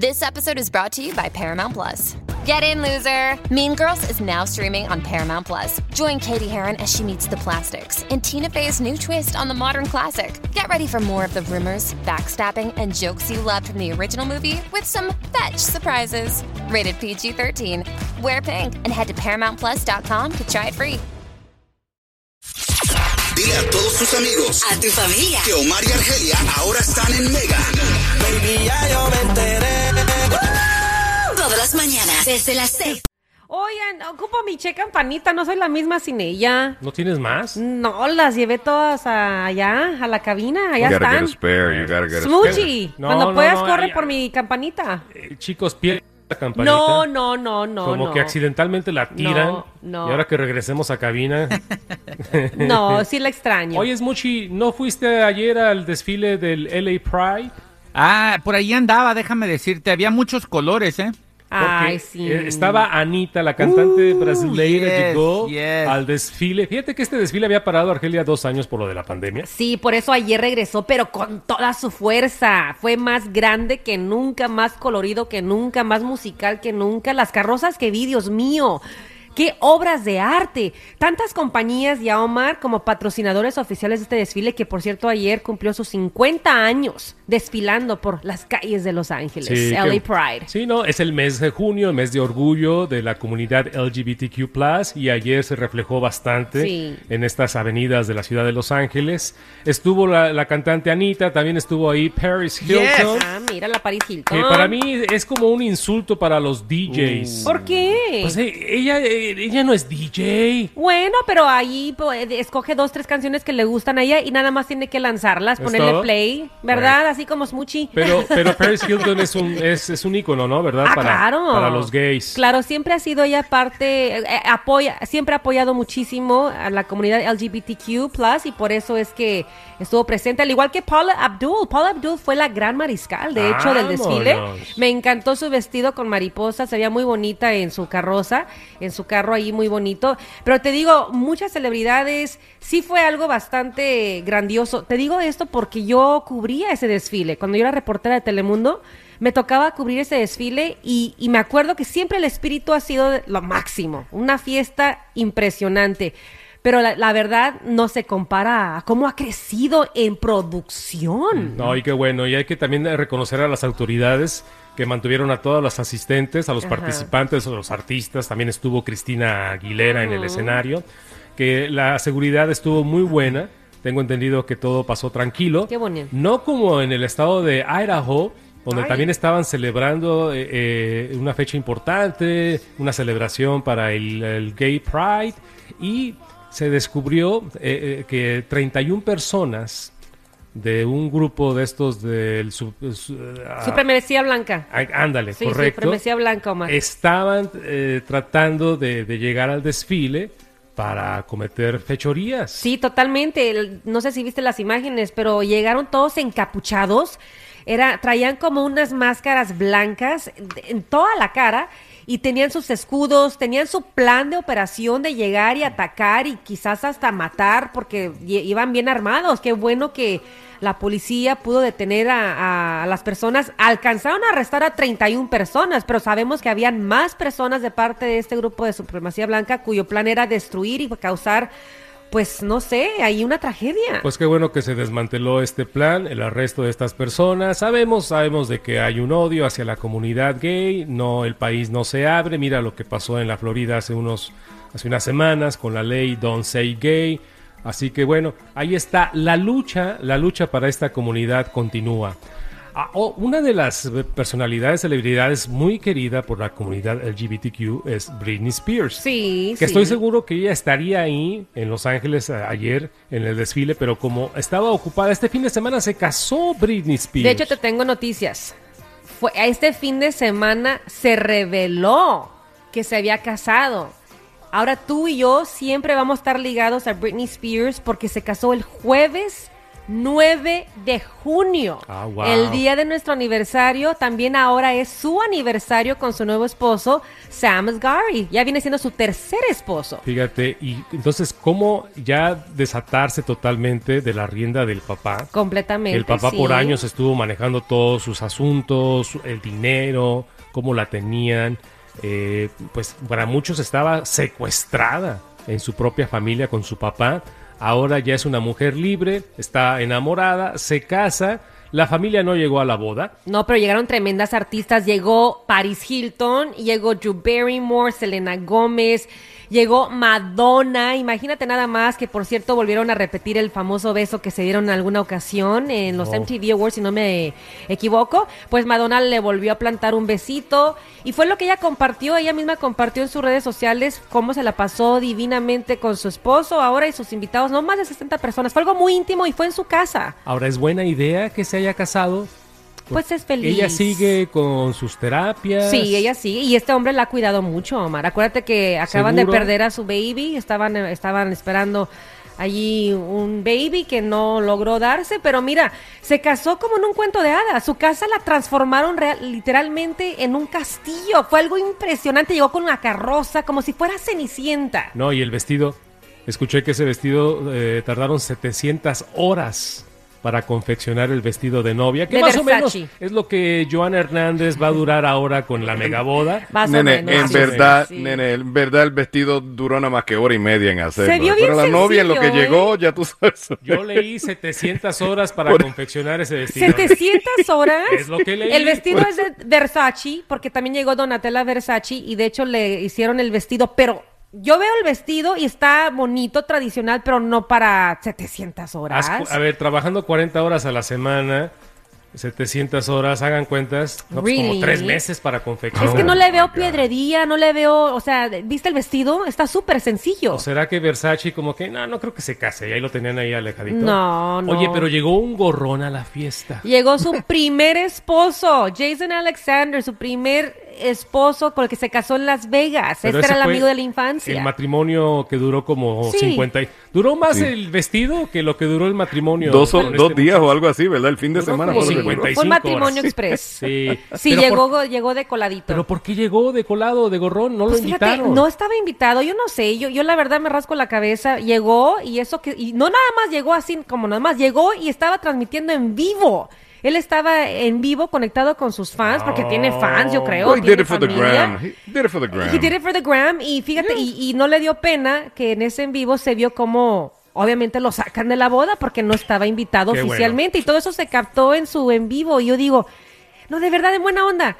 This episode is brought to you by Paramount Plus. Get in, loser! Mean Girls is now streaming on Paramount Plus. Join Katie Heron as she meets the plastics in Tina Fey's new twist on the modern classic. Get ready for more of the rumors, backstabbing, and jokes you loved from the original movie with some fetch surprises. Rated PG 13. Wear pink and head to ParamountPlus.com to try it free. Dile a todos tus amigos, A tu familia. que Omar y Argelia ahora están en Mega. Baby, ya yo me enteré. Todas las mañanas, desde las 6. Oigan, ocupo mi che campanita, no soy la misma sin ella. ¿No tienes más? No, las llevé todas a- allá, a la cabina, allá You gotta get a están. spare. You gotta get a spare. Smoochie, No, cuando no, puedas no, corre ay, por ay. mi campanita. Eh, chicos, pierde la campanita. No, no, no, no, Como no. que accidentalmente la tiran. No, no. Y ahora que regresemos a cabina. No, sí la extraño. Oye, Smuchi, ¿no fuiste ayer al desfile del LA Pride? Ah, por ahí andaba, déjame decirte, había muchos colores, ¿eh? Ay, sí. eh, estaba Anita, la cantante Uh, brasileña, yes, llegó yes. al desfile. Fíjate que este desfile había parado Argelia dos años por lo de la pandemia. Sí, por eso ayer regresó, pero con toda su fuerza. Fue más grande que nunca, más colorido que nunca, más musical que nunca. Las carrozas que vi, Dios mío. ¡Qué obras de arte! Tantas compañías y a Omar como patrocinadores oficiales de este desfile, que por cierto ayer cumplió sus 50 años desfilando por las calles de Los Ángeles. Sí, LA que- Pride. Sí, no, es el mes de junio, el mes de orgullo de la comunidad LGBTQ+, y ayer se reflejó bastante Sí. en estas avenidas de la ciudad de Los Ángeles. Estuvo la, la cantante Anita, también estuvo ahí Paris Hilton, Ah, mira la Paris Hilton. que para mí es como un insulto para los DJs. ¿Por qué? Pues eh, ella, eh, ella no es DJ. Bueno, pero ahí pues, escoge dos, tres canciones que le gustan a ella y nada más tiene que lanzarlas, ¿Es ponerle todo? play, ¿verdad? Bueno. Así como Smoochie. Pero, pero Paris Hilton es un, es, es un ícono, ¿no? ¿Verdad? Ah, para, claro. para los gays. Claro, siempre ha sido ella parte, eh, eh, apoya, siempre ha apoyado muchísimo a la comunidad LGBTQ+, y por eso es que estuvo presente, al igual que Paula Abdul. Paula Abdul fue la gran mariscal, de hecho, del desfile. Me encantó su vestido con mariposa, se veía muy bonita en su carroza, en su carro ahí muy bonito. Pero te digo, muchas celebridades, sí fue algo bastante grandioso. Te digo esto porque yo cubría ese desfile. Cuando yo era reportera de Telemundo, me tocaba cubrir ese desfile y, y me acuerdo que siempre el espíritu ha sido lo máximo, una fiesta impresionante. Pero la, la verdad no se compara a cómo ha crecido en producción. No, y qué bueno. Y hay que también reconocer a las autoridades que mantuvieron a todos los asistentes, a los Ajá. participantes, a los artistas. También estuvo Cristina Aguilera en el escenario. Que la seguridad estuvo muy buena. Tengo entendido que todo pasó tranquilo. Qué bonito. No como en el estado de Idaho, donde Ay. también estaban celebrando eh, eh, una fecha importante, una celebración para el, el Gay Pride. Y se descubrió eh, eh, que 31 personas de un grupo de estos del... su- su- ah, Supremacía blanca. ándale, Sí, correcto. supremacía blanca, Omar. Estaban eh, tratando de, de llegar al desfile para cometer fechorías. Sí, totalmente. No sé si viste las imágenes, pero llegaron todos encapuchados. Era, traían como unas máscaras blancas en toda la cara y tenían sus escudos, tenían su plan de operación de llegar y atacar y quizás hasta matar porque iban bien armados. Qué bueno que la policía pudo detener a, a las personas. Alcanzaron a arrestar a 31 personas, pero sabemos que habían más personas de parte de este grupo de supremacía blanca cuyo plan era destruir y causar pues no sé, hay una tragedia. Pues qué bueno que se desmanteló este plan, el arresto de estas personas. Sabemos, sabemos de que hay un odio hacia la comunidad gay, no el país no se abre. Mira lo que pasó en la Florida hace unos hace unas semanas con la ley Don't Say Gay. Así que bueno, ahí está la lucha, la lucha para esta comunidad continúa. Ah, oh, una de las eh, personalidades, celebridades muy querida por la comunidad LGBTQ es Britney Spears. sí, Que sí. estoy seguro que ella estaría ahí en Los Ángeles a- ayer en el desfile, pero como estaba ocupada este fin de semana se casó Britney Spears. De hecho, te tengo noticias. fue, este fin de semana se reveló que se había casado. Ahora tú y yo siempre vamos a estar ligados a Britney Spears porque se casó el jueves 9 de junio. Ah, wow. El día de nuestro aniversario. También ahora es su aniversario con su nuevo esposo, Sam Asghari. Ya viene siendo su tercer esposo. Fíjate, y entonces, ¿cómo ya desatarse totalmente de la rienda del papá? Completamente. El papá por años estuvo manejando todos sus asuntos, el dinero, cómo la tenían. Eh, pues para muchos estaba secuestrada en su propia familia con su papá. Ahora ya es una mujer libre, está enamorada, se casa. La familia no llegó a la boda. No, pero llegaron tremendas artistas. Llegó Paris Hilton, llegó Drew Barrymore, Selena Gómez, llegó Madonna. Imagínate nada más que, por cierto, volvieron a repetir el famoso beso que se dieron en alguna ocasión en los. MTV Awards, si no me equivoco. Pues Madonna le volvió a plantar un besito y fue lo que ella compartió. Ella misma compartió en sus redes sociales cómo se la pasó divinamente con su esposo ahora y sus invitados, no más de 60 personas. Fue algo muy íntimo y fue en su casa. Ahora es buena idea que se haya casado. Pues es feliz. Ella sigue con sus terapias. Sí, ella sí. Y este hombre la ha cuidado mucho, Omar. Acuérdate que acaban ¿Seguro? de perder a su baby. Estaban, estaban esperando allí un baby que no logró darse. Pero mira, se casó como en un cuento de hadas. Su casa la transformaron real- literalmente en un castillo. Fue algo impresionante. Llegó con una carroza, como si fuera Cenicienta. No, y el vestido. Escuché que ese vestido eh, tardaron 700 horas para confeccionar el vestido de novia, que De más o menos es lo que Joana Hernández va a durar ahora con la megaboda. Más o Nene, menos, en sí, verdad, sí. nene, en verdad el vestido duró nada más que hora y media en hacerlo. Pero la novia en lo que ¿eh? llegó, ya tú sabes. Yo leí 700 horas para Por- confeccionar ese vestido. 700 horas. Es lo que leí. El vestido es de Versace, porque también llegó Donatella Versace y de hecho le hicieron el vestido, pero yo veo el vestido y está bonito, tradicional, pero no para 700 horas. Haz- a ver, trabajando 40 horas a la semana, 700 horas, hagan cuentas, no, pues como tres meses para confeccionar. Es que no le veo piedrería, no le veo, o sea, ¿viste el vestido? Está súper sencillo. ¿O será que Versace como que, no, no creo que se case, y ahí lo tenían ahí alejadito? No, no. Oye, pero llegó un gorrón a la fiesta. Llegó su primer esposo, Jason Alexander, su primer esposo con el que se casó en Las Vegas. Pero este ese era el amigo de la infancia. El matrimonio que duró como Sí. 50 y... Duró más Sí. el vestido que lo que duró el matrimonio. Dos, o- dos este días o algo así, ¿verdad? El fin de Duró semana como fue lo que duró. 55 Fue un matrimonio horas. express. Sí. Sí, llegó, por- llegó de coladito. Pero ¿por qué llegó de colado, de gorrón? No Pues lo fíjate, invitaron. no estaba invitado, yo no sé, yo, yo la verdad me rasco la cabeza, llegó y eso que, y no nada más llegó así como nada más, llegó y estaba transmitiendo en vivo. Él estaba en vivo conectado con sus fans, porque tiene fans, yo creo. Well, he did tiene it for the familia. gram. He did it for the gram. He did it for the gram y fíjate, y, y no le dio pena que en ese en vivo se vio como obviamente lo sacan de la boda porque no estaba invitado Qué bueno. oficialmente y todo eso se captó en su en vivo y yo digo, no, de verdad, de buena onda.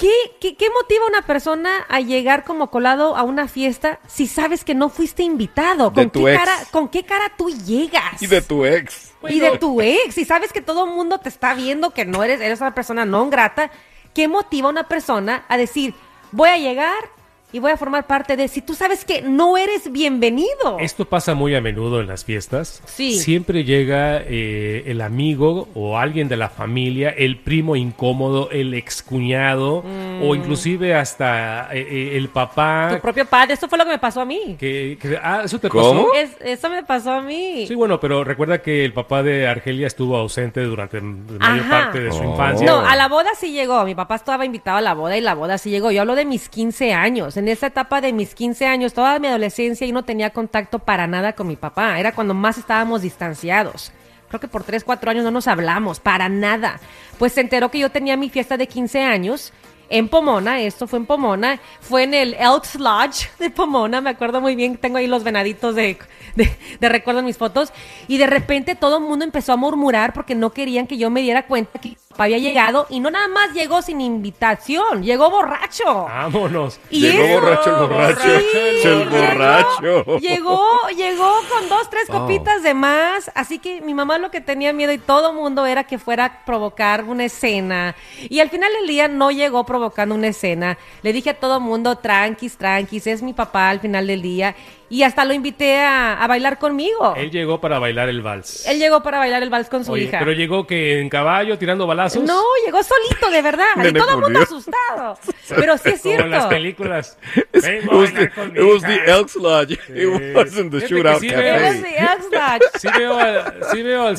¿Qué, qué, qué motiva a una persona a llegar como colado a una fiesta si sabes que no fuiste invitado? De ¿Con, tu qué ex. cara, ¿Con qué cara tú llegas? Y de tu ex. Y de tu ex, y sabes que todo el mundo te está viendo que no eres, eres una persona no grata, ¿qué motiva a una persona a decir, voy a llegar y voy a formar parte de, si tú sabes que no eres bienvenido? Esto pasa muy a menudo en las fiestas. Sí. Siempre llega eh, el amigo o alguien de la familia, el primo incómodo, el excuñado o inclusive hasta eh, eh, el Tu papá. propio padre, esto fue lo que me pasó a mí. Que, que- ah, ¿eso te ¿Cómo? pasó? Es- eso me pasó a mí. Sí, bueno, pero recuerda que el papá de Argelia estuvo ausente durante la mayor parte de su Oh. infancia. No, a la boda sí llegó. Mi papá estaba invitado a la boda y la boda sí llegó. Yo hablo de mis 15 años. En esa etapa de mis 15 años, toda mi adolescencia, y no tenía contacto para nada con mi papá. Era cuando más estábamos distanciados. Creo que por 3, 4 años no nos hablamos, para nada. Pues se enteró que yo tenía mi fiesta de 15 años en Pomona, esto fue en Pomona, fue en el Elks Lodge de Pomona, me acuerdo muy bien, tengo ahí los venaditos de, de, de recuerdo en mis fotos, y de repente todo el mundo empezó a murmurar porque no querían que yo me diera cuenta que papá había llegado, y no nada más llegó sin invitación, llegó borracho. Vámonos. Y Llegó eso- borracho el borracho. Sí, el llegó- borracho. Llegó, llegó con dos, tres Oh. copitas de más. Así que mi mamá lo que tenía miedo y todo mundo era que fuera a provocar una escena. Y al final del día no llegó provocando una escena. Le dije a todo mundo, tranquis, tranquis, es mi papá al final del día. y hasta lo invité a, a bailar conmigo. Él llegó para bailar el vals. Él llegó para bailar el vals con su Oye, hija. pero llegó que en caballo tirando balazos. No, llegó solito, de verdad. Y todo el mundo asustado. Pero sí es Como en las cierto. películas. It was, the, it was the Elks Lodge. It wasn't the Shootout sí It veo- was Cafe. the Elks Lodge. Sí veo, al- sí veo al